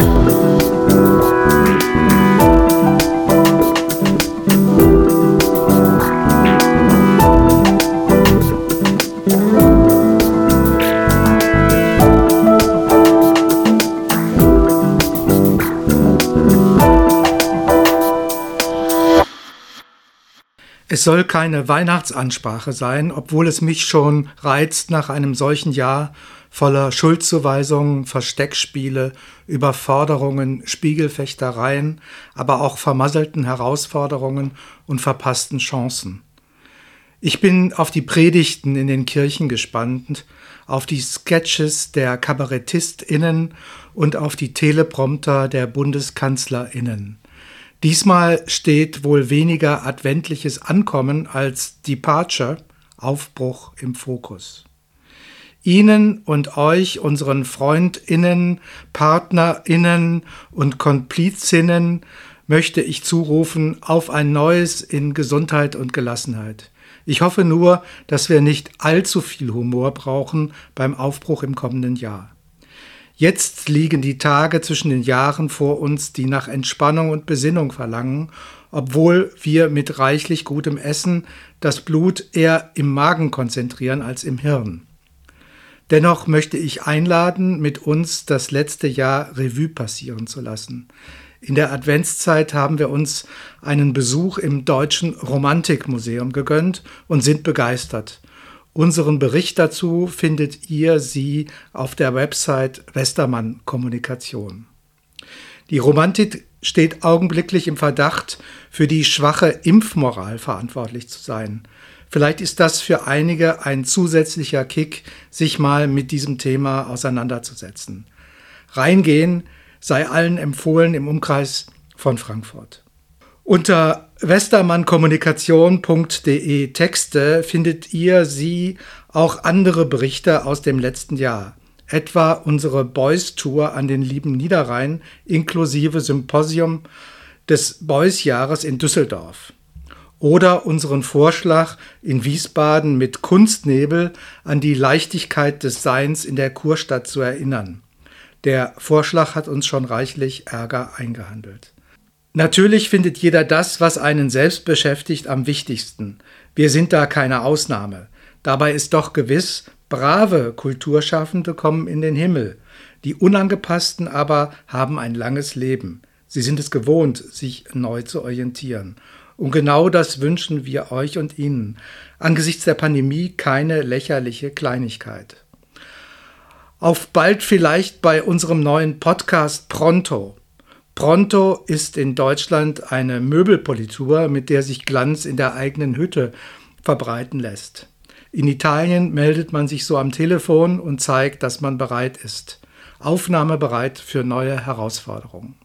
Thank you. Es soll keine Weihnachtsansprache sein, obwohl es mich schon reizt, nach einem solchen Jahr voller Schuldzuweisungen, Versteckspiele, Überforderungen, Spiegelfechtereien, aber auch vermasselten Herausforderungen und verpassten Chancen. Ich bin auf die Predigten in den Kirchen gespannt, auf die Sketches der KabarettistInnen und auf die Teleprompter der BundeskanzlerInnen. Diesmal steht wohl weniger adventliches Ankommen als Departure, Aufbruch im Fokus. Ihnen und euch, unseren Freundinnen, Partnerinnen und Komplizinnen, möchte ich zurufen auf ein neues in Gesundheit und Gelassenheit. Ich hoffe nur, dass wir nicht allzu viel Humor brauchen beim Aufbruch im kommenden Jahr. Jetzt liegen die Tage zwischen den Jahren vor uns, die nach Entspannung und Besinnung verlangen, obwohl wir mit reichlich gutem Essen das Blut eher im Magen konzentrieren als im Hirn. Dennoch möchte ich einladen, mit uns das letzte Jahr Revue passieren zu lassen. In der Adventszeit haben wir uns einen Besuch im Deutschen Romantikmuseum gegönnt und sind begeistert. Unseren Bericht dazu findet ihr sie auf der Website Westermann Kommunikation. Die Romantik steht augenblicklich im Verdacht, für die schwache Impfmoral verantwortlich zu sein. Vielleicht ist das für einige ein zusätzlicher Kick, sich mal mit diesem Thema auseinanderzusetzen. Reingehen sei allen empfohlen im Umkreis von Frankfurt. Unter westermannkommunikation.de Texte findet ihr sie auch andere Berichte aus dem letzten Jahr, etwa unsere Boys Tour an den lieben Niederrhein inklusive Symposium des Boys Jahres in Düsseldorf oder unseren Vorschlag in Wiesbaden mit Kunstnebel an die Leichtigkeit des Seins in der Kurstadt zu erinnern. Der Vorschlag hat uns schon reichlich Ärger eingehandelt. Natürlich findet jeder das, was einen selbst beschäftigt, am wichtigsten. Wir sind da keine Ausnahme. Dabei ist doch gewiss, brave Kulturschaffende kommen in den Himmel. Die Unangepassten aber haben ein langes Leben. Sie sind es gewohnt, sich neu zu orientieren. Und genau das wünschen wir euch und Ihnen. Angesichts der Pandemie keine lächerliche Kleinigkeit. Auf bald vielleicht bei unserem neuen Podcast Pronto. Pronto ist in Deutschland eine Möbelpolitur, mit der sich Glanz in der eigenen Hütte verbreiten lässt. In Italien meldet man sich so am Telefon und zeigt, dass man bereit ist. Aufnahmebereit für neue Herausforderungen.